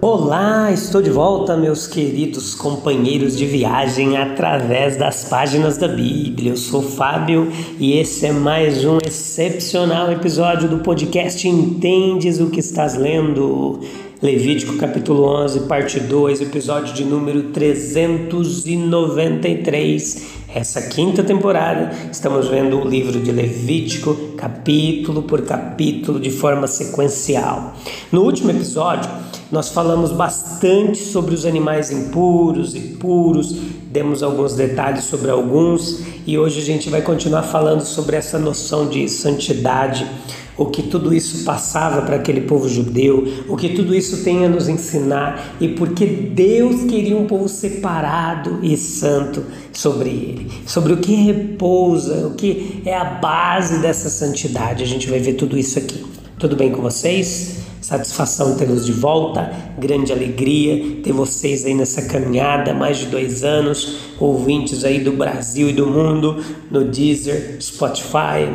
Olá, estou de volta, meus queridos companheiros de viagem através das páginas da Bíblia. Eu sou Fábio e esse é mais um excepcional episódio do podcast Entendes o que estás lendo? Levítico capítulo 11, parte 2, episódio de número 393. Essa quinta temporada estamos vendo o livro de Levítico capítulo por capítulo de forma sequencial. No último episódio, nós falamos bastante sobre os animais impuros e puros, demos alguns detalhes sobre alguns e hoje a gente vai continuar falando sobre essa noção de santidade, o que tudo isso passava para aquele povo judeu, o que tudo isso tem a nos ensinar e porque Deus queria um povo separado e santo sobre ele, sobre o que repousa, o que é a base dessa santidade. A gente vai ver tudo isso aqui. Tudo bem com vocês? Satisfação tê-los de volta, grande alegria ter vocês aí nessa caminhada, mais de dois anos, ouvintes aí do Brasil e do mundo, no Deezer, Spotify,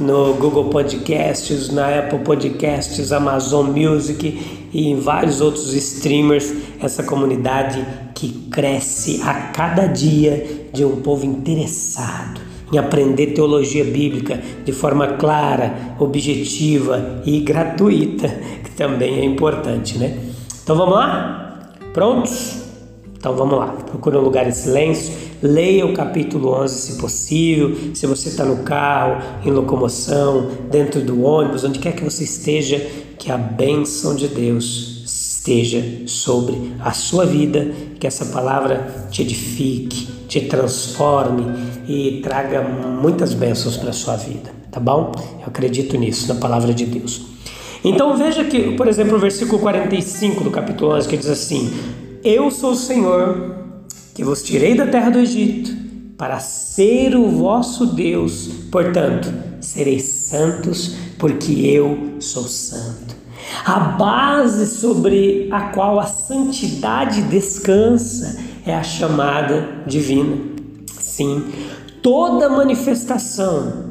no Google Podcasts, na Apple Podcasts, Amazon Music e em vários outros streamers, essa comunidade que cresce a cada dia de um povo interessado em aprender teologia bíblica de forma clara, objetiva e gratuita, também é importante, né? Então vamos lá? Prontos? Então vamos lá. Procure um lugar em silêncio, leia o capítulo 11 se possível. Se você está no carro, em locomoção, dentro do ônibus, onde quer que você esteja, que a bênção de Deus esteja sobre a sua vida, que essa palavra te edifique, te transforme e traga muitas bênçãos para a sua vida, tá bom? Eu acredito nisso, na palavra de Deus. Então veja que, por exemplo, o versículo 45 do capítulo 11 que diz assim: Eu sou o Senhor que vos tirei da terra do Egito para ser o vosso Deus, portanto, sereis santos, porque eu sou santo. A base sobre a qual a santidade descansa é a chamada divina. Sim, toda manifestação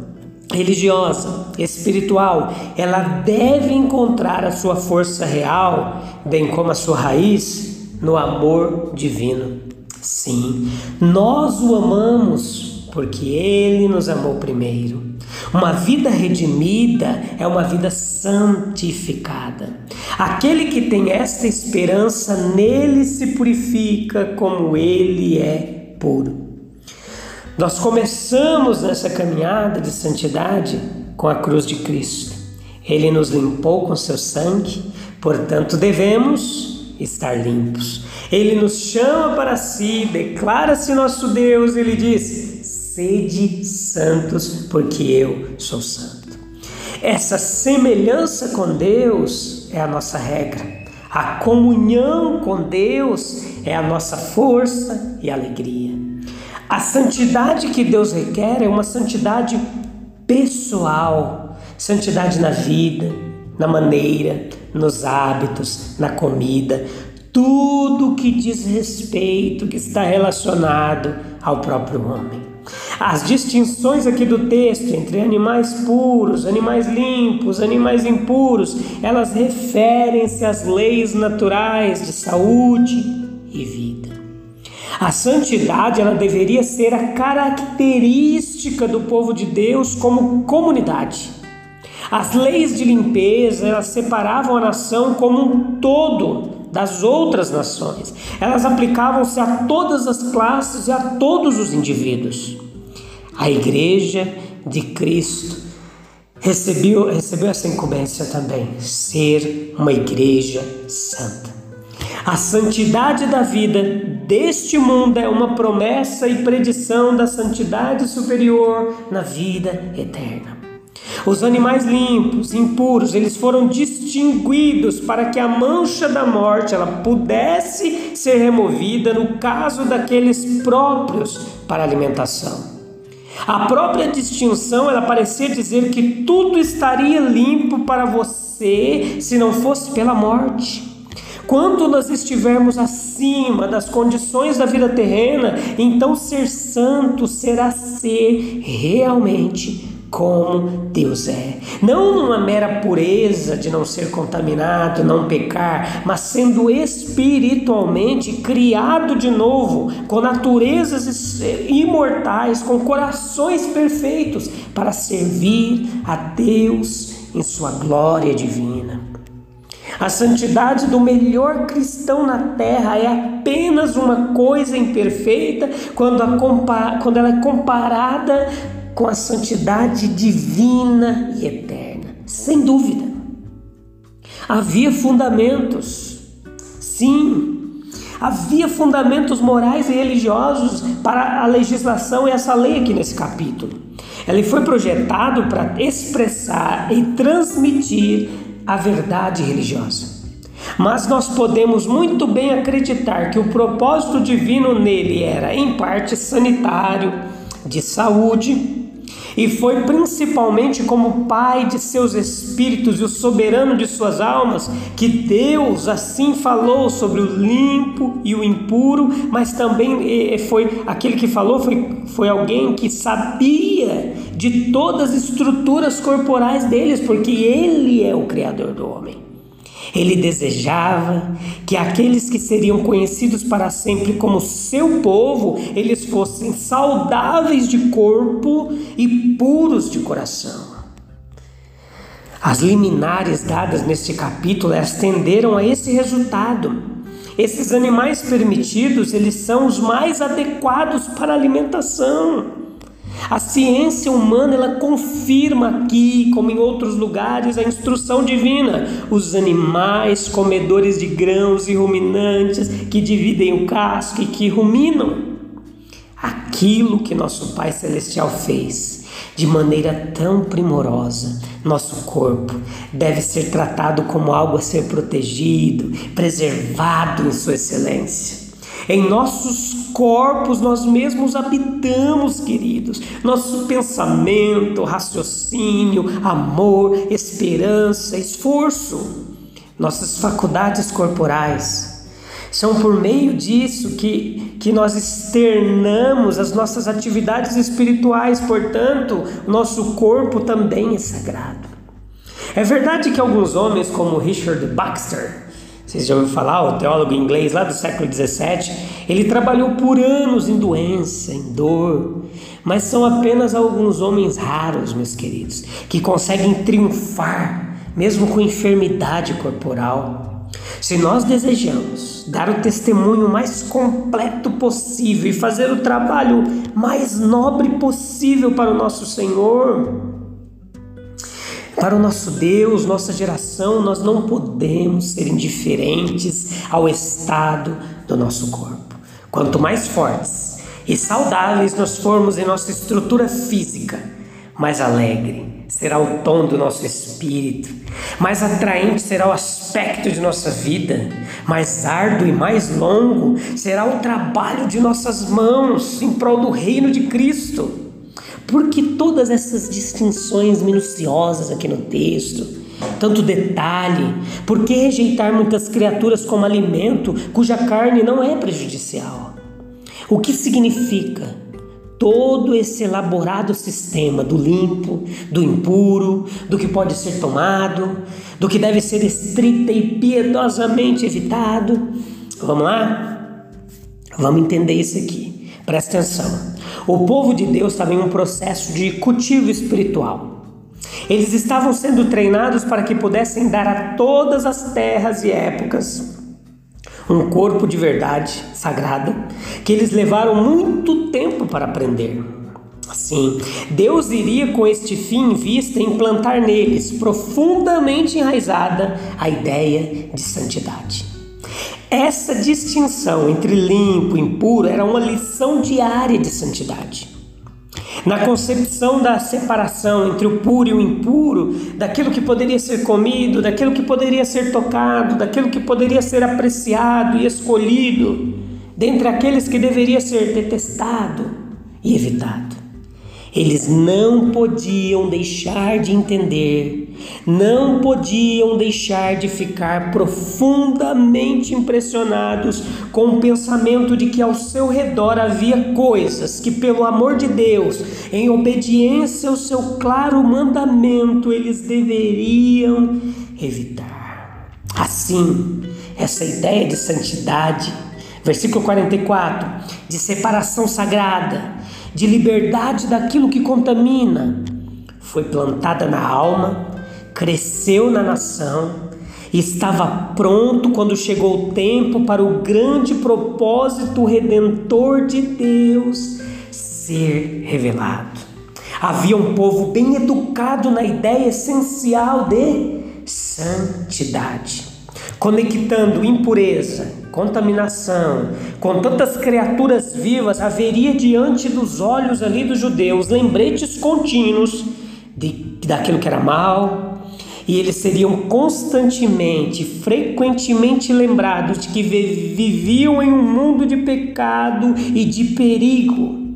religiosa, espiritual, ela deve encontrar a sua força real, bem como a sua raiz, no amor divino. Sim, nós o amamos porque ele nos amou primeiro. Uma vida redimida é uma vida santificada. Aquele que tem esta esperança nele se purifica como ele é puro. Nós começamos nessa caminhada de santidade com a cruz de Cristo. Ele nos limpou com seu sangue, portanto devemos estar limpos. Ele nos chama para si, declara-se nosso Deus, ele diz: Sede santos, porque eu sou santo. Essa semelhança com Deus é a nossa regra. A comunhão com Deus é a nossa força e alegria. A santidade que Deus requer é uma santidade pessoal, santidade na vida, na maneira, nos hábitos, na comida, tudo que diz respeito, que está relacionado ao próprio homem. As distinções aqui do texto entre animais puros, animais limpos, animais impuros, elas referem-se às leis naturais de saúde e vida. A santidade ela deveria ser a característica do povo de Deus como comunidade. As leis de limpeza elas separavam a nação como um todo das outras nações. Elas aplicavam-se a todas as classes e a todos os indivíduos. A igreja de Cristo recebeu, recebeu essa incumbência também, ser uma igreja santa. A santidade da vida deste mundo é uma promessa e predição da santidade superior na vida eterna. Os animais limpos, impuros, eles foram distinguidos para que a mancha da morte ela pudesse ser removida no caso daqueles próprios para alimentação. A própria distinção ela parecia dizer que tudo estaria limpo para você se não fosse pela morte. Quando nós estivermos acima das condições da vida terrena, então ser santo será ser realmente como Deus é. Não uma mera pureza de não ser contaminado, não pecar, mas sendo espiritualmente criado de novo, com naturezas imortais, com corações perfeitos, para servir a Deus em sua glória divina. A santidade do melhor cristão na terra é apenas uma coisa imperfeita quando, quando ela é comparada com a santidade divina e eterna, sem dúvida. Havia fundamentos, sim, havia fundamentos morais e religiosos para a legislação e essa lei aqui nesse capítulo. Ele foi projetado para expressar e transmitir a verdade religiosa. Mas nós podemos muito bem acreditar que o propósito divino nele era, em parte, sanitário, de saúde, e foi principalmente como Pai de seus espíritos e o soberano de suas almas que Deus assim falou sobre o limpo e o impuro, mas também foi aquele que falou foi, foi alguém que sabia de todas as estruturas corporais deles, porque ele é o Criador do homem. Ele desejava que aqueles que seriam conhecidos para sempre como seu povo, eles fossem saudáveis de corpo e puros de coração. As liminares dadas neste capítulo elas tenderam a esse resultado. Esses animais permitidos, eles são os mais adequados para alimentação. A ciência humana ela confirma aqui, como em outros lugares, a instrução divina. Os animais comedores de grãos e ruminantes que dividem o casco e que ruminam. Aquilo que nosso Pai Celestial fez de maneira tão primorosa, nosso corpo deve ser tratado como algo a ser protegido, preservado em sua excelência. Em nossos corpos nós mesmos habitamos, queridos. Nosso pensamento, raciocínio, amor, esperança, esforço, nossas faculdades corporais. São por meio disso que, que nós externamos as nossas atividades espirituais, portanto, nosso corpo também é sagrado. É verdade que alguns homens, como Richard Baxter, vocês já ouviram falar, o teólogo inglês lá do século XVII, ele trabalhou por anos em doença, em dor, mas são apenas alguns homens raros, meus queridos, que conseguem triunfar, mesmo com enfermidade corporal. Se nós desejamos dar o testemunho mais completo possível e fazer o trabalho mais nobre possível para o nosso Senhor, para o nosso Deus, nossa geração, nós não podemos ser indiferentes ao estado do nosso corpo. Quanto mais fortes e saudáveis nós formos em nossa estrutura física, mais alegre será o tom do nosso espírito, mais atraente será o aspecto de nossa vida, mais árduo e mais longo será o trabalho de nossas mãos em prol do reino de Cristo. Por que todas essas distinções minuciosas aqui no texto? Tanto detalhe? Por que rejeitar muitas criaturas como alimento cuja carne não é prejudicial? O que significa todo esse elaborado sistema do limpo, do impuro, do que pode ser tomado, do que deve ser estrita e piedosamente evitado? Vamos lá? Vamos entender isso aqui. Presta atenção. O povo de Deus estava em um processo de cultivo espiritual. Eles estavam sendo treinados para que pudessem dar a todas as terras e épocas um corpo de verdade sagrada que eles levaram muito tempo para aprender. Assim, Deus iria com este fim em vista implantar neles profundamente enraizada a ideia de santidade. Essa distinção entre limpo e impuro era uma lição diária de santidade. na concepção da separação entre o puro e o impuro, daquilo que poderia ser comido, daquilo que poderia ser tocado, daquilo que poderia ser apreciado e escolhido, dentre aqueles que deveria ser detestado e evitado. Eles não podiam deixar de entender, não podiam deixar de ficar profundamente impressionados com o pensamento de que ao seu redor havia coisas que, pelo amor de Deus, em obediência ao seu claro mandamento, eles deveriam evitar. Assim, essa ideia de santidade, versículo 44, de separação sagrada, de liberdade daquilo que contamina, foi plantada na alma, cresceu na nação e estava pronto quando chegou o tempo para o grande propósito redentor de Deus ser revelado. Havia um povo bem educado na ideia essencial de santidade, conectando impureza, contaminação, com tantas criaturas vivas, haveria diante dos olhos ali dos judeus lembretes contínuos de, daquilo que era mal, e eles seriam constantemente, frequentemente lembrados de que viviam em um mundo de pecado e de perigo.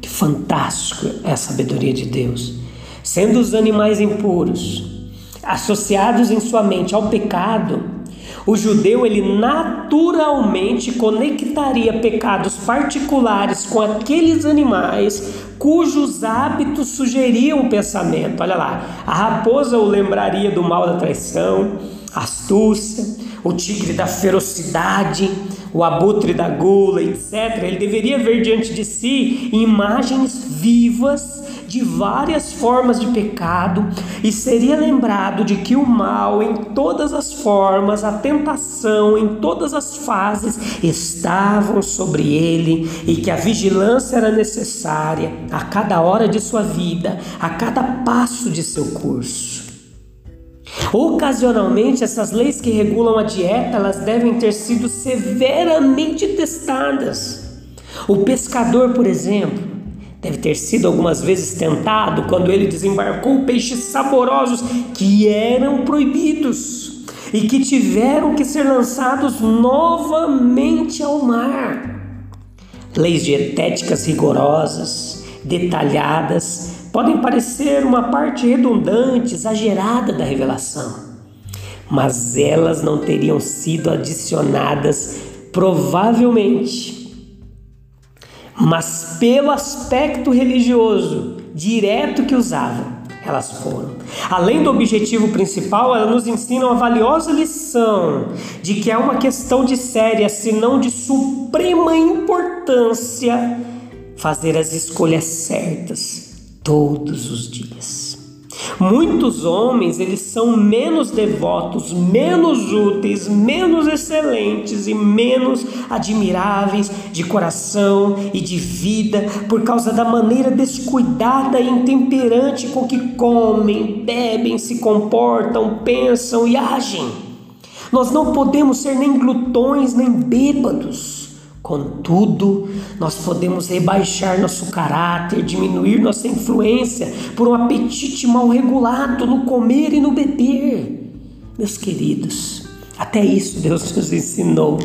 Que fantástico é a sabedoria de Deus. Sendo os animais impuros, associados em sua mente ao pecado, o judeu ele naturalmente conectaria pecados particulares com aqueles animais cujos hábitos sugeriam o pensamento. Olha lá, a raposa o lembraria do mal da traição, astúcia, o tigre da ferocidade, o abutre da gula, etc. Ele deveria ver diante de si imagens vivas de várias formas de pecado e seria lembrado de que o mal, em todas as formas, a tentação, em todas as fases, estavam sobre ele e que a vigilância era necessária a cada hora de sua vida, a cada passo de seu curso. Ocasionalmente, essas leis que regulam a dieta, elas devem ter sido severamente testadas. O pescador, por exemplo, Deve ter sido algumas vezes tentado quando ele desembarcou peixes saborosos que eram proibidos e que tiveram que ser lançados novamente ao mar. Leis dietéticas rigorosas, detalhadas, podem parecer uma parte redundante, exagerada da revelação, mas elas não teriam sido adicionadas provavelmente mas pelo aspecto religioso direto que usavam, elas foram. Além do objetivo principal, elas nos ensinam a valiosa lição de que é uma questão de séria, se não de suprema importância, fazer as escolhas certas todos os dias. Muitos homens, eles são menos devotos, menos úteis, menos excelentes e menos admiráveis de coração e de vida por causa da maneira descuidada e intemperante com que comem, bebem, se comportam, pensam e agem. Nós não podemos ser nem glutões nem bêbados. Contudo, nós podemos rebaixar nosso caráter, diminuir nossa influência por um apetite mal regulado no comer e no beber. Meus queridos, até isso Deus nos ensinou.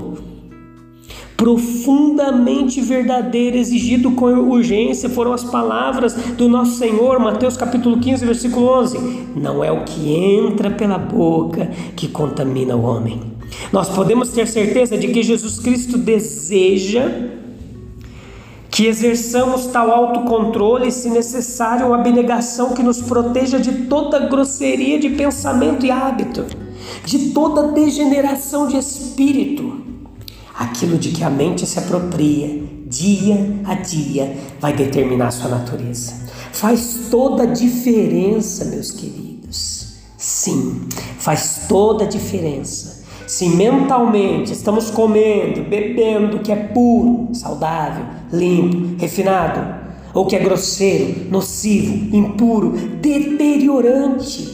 Profundamente verdadeiro, exigido com urgência, foram as palavras do nosso Senhor, Mateus capítulo 15, versículo 11: Não é o que entra pela boca que contamina o homem nós podemos ter certeza de que Jesus Cristo deseja que exerçamos tal autocontrole, se necessário, uma abnegação que nos proteja de toda grosseria de pensamento e hábito, de toda degeneração de espírito. Aquilo de que a mente se apropria, dia a dia, vai determinar sua natureza. Faz toda a diferença, meus queridos. Sim, faz toda a diferença se mentalmente estamos comendo, bebendo o que é puro, saudável, limpo, refinado, ou que é grosseiro, nocivo, impuro, deteriorante,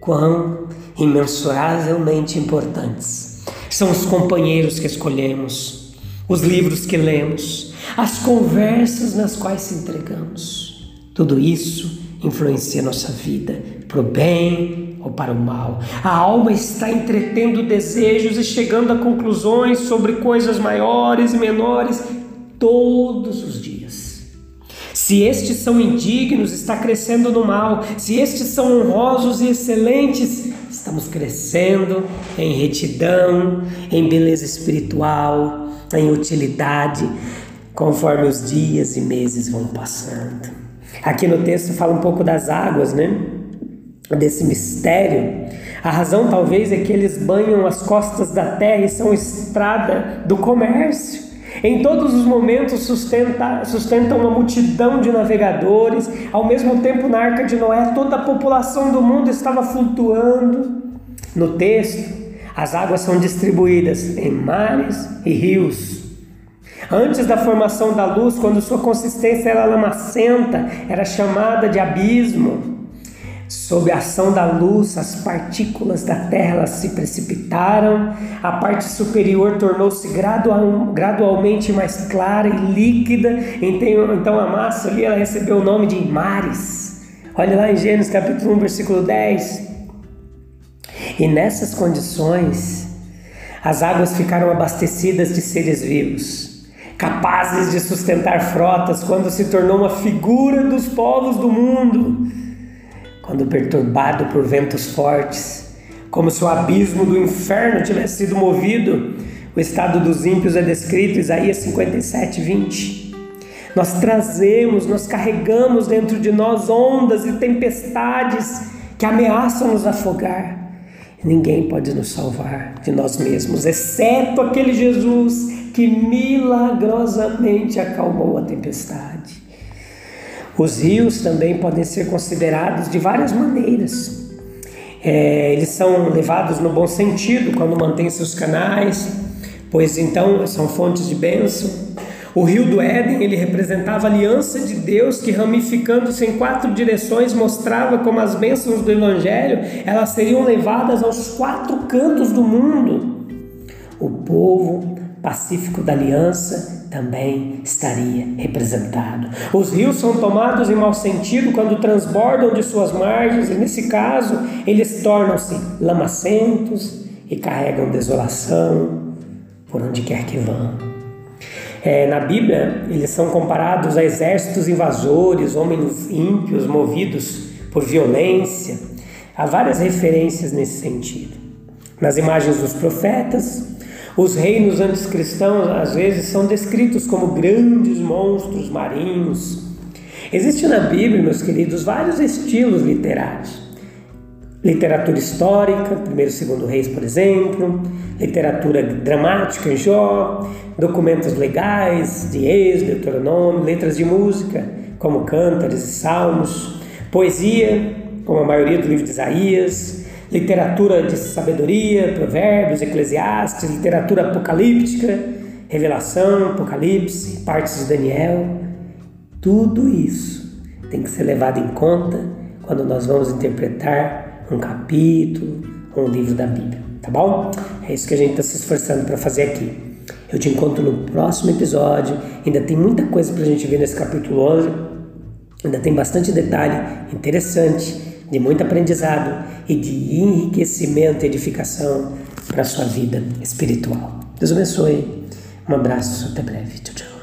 quão imensuravelmente importantes são os companheiros que escolhemos, os livros que lemos, as conversas nas quais se entregamos. Tudo isso influencia nossa vida, para o bem ou para o mal. A alma está entretendo desejos e chegando a conclusões sobre coisas maiores e menores todos os dias. Se estes são indignos, está crescendo no mal. Se estes são honrosos e excelentes, estamos crescendo em retidão, em beleza espiritual, em utilidade, conforme os dias e meses vão passando. Aqui no texto fala um pouco das águas, né? Desse mistério. A razão talvez é que eles banham as costas da terra e são estrada do comércio. Em todos os momentos sustenta, sustentam uma multidão de navegadores. Ao mesmo tempo, na arca de Noé, toda a população do mundo estava flutuando. No texto, as águas são distribuídas em mares e rios. Antes da formação da luz, quando sua consistência era lamacenta, era chamada de abismo. Sob a ação da luz, as partículas da terra se precipitaram, a parte superior tornou-se gradual, gradualmente mais clara e líquida, então, então a massa ali ela recebeu o nome de mares. Olha lá em Gênesis capítulo 1, versículo 10. E nessas condições, as águas ficaram abastecidas de seres vivos, capazes de sustentar frotas, quando se tornou uma figura dos povos do mundo quando perturbado por ventos fortes, como se o abismo do inferno tivesse sido movido. O estado dos ímpios é descrito, Isaías 57, 20. Nós trazemos, nós carregamos dentro de nós ondas e tempestades que ameaçam nos afogar. Ninguém pode nos salvar de nós mesmos, exceto aquele Jesus que milagrosamente acalmou a tempestade. Os rios também podem ser considerados de várias maneiras. É, eles são levados no bom sentido quando mantêm seus canais, pois então são fontes de bênção. O rio do Éden ele representava a aliança de Deus que ramificando-se em quatro direções mostrava como as bênçãos do Evangelho elas seriam levadas aos quatro cantos do mundo. O povo pacífico da aliança também estaria representado. Os rios são tomados em mau sentido quando transbordam de suas margens, e nesse caso, eles tornam-se lamacentos e carregam desolação por onde quer que vão. É, na Bíblia, eles são comparados a exércitos invasores, homens ímpios movidos por violência. Há várias referências nesse sentido. Nas imagens dos profetas, os reinos anticristãos às vezes são descritos como grandes monstros marinhos. Existe na Bíblia, meus queridos, vários estilos literários. Literatura histórica, primeiro e segundo reis, por exemplo, literatura dramática em Jó, documentos legais de Êxodo, Deuteronômio, letras de música, como cântares e salmos, poesia, como a maioria do livro de Isaías, literatura de sabedoria, provérbios, eclesiastes, literatura apocalíptica, revelação, apocalipse, partes de Daniel. Tudo isso tem que ser levado em conta quando nós vamos interpretar um capítulo ou um livro da Bíblia, tá bom? É isso que a gente está se esforçando para fazer aqui. Eu te encontro no próximo episódio. Ainda tem muita coisa para a gente ver nesse capítulo 11. Ainda tem bastante detalhe interessante de muito aprendizado e de enriquecimento e edificação para a sua vida espiritual. Deus abençoe. Um abraço, até breve. Tchau, tchau.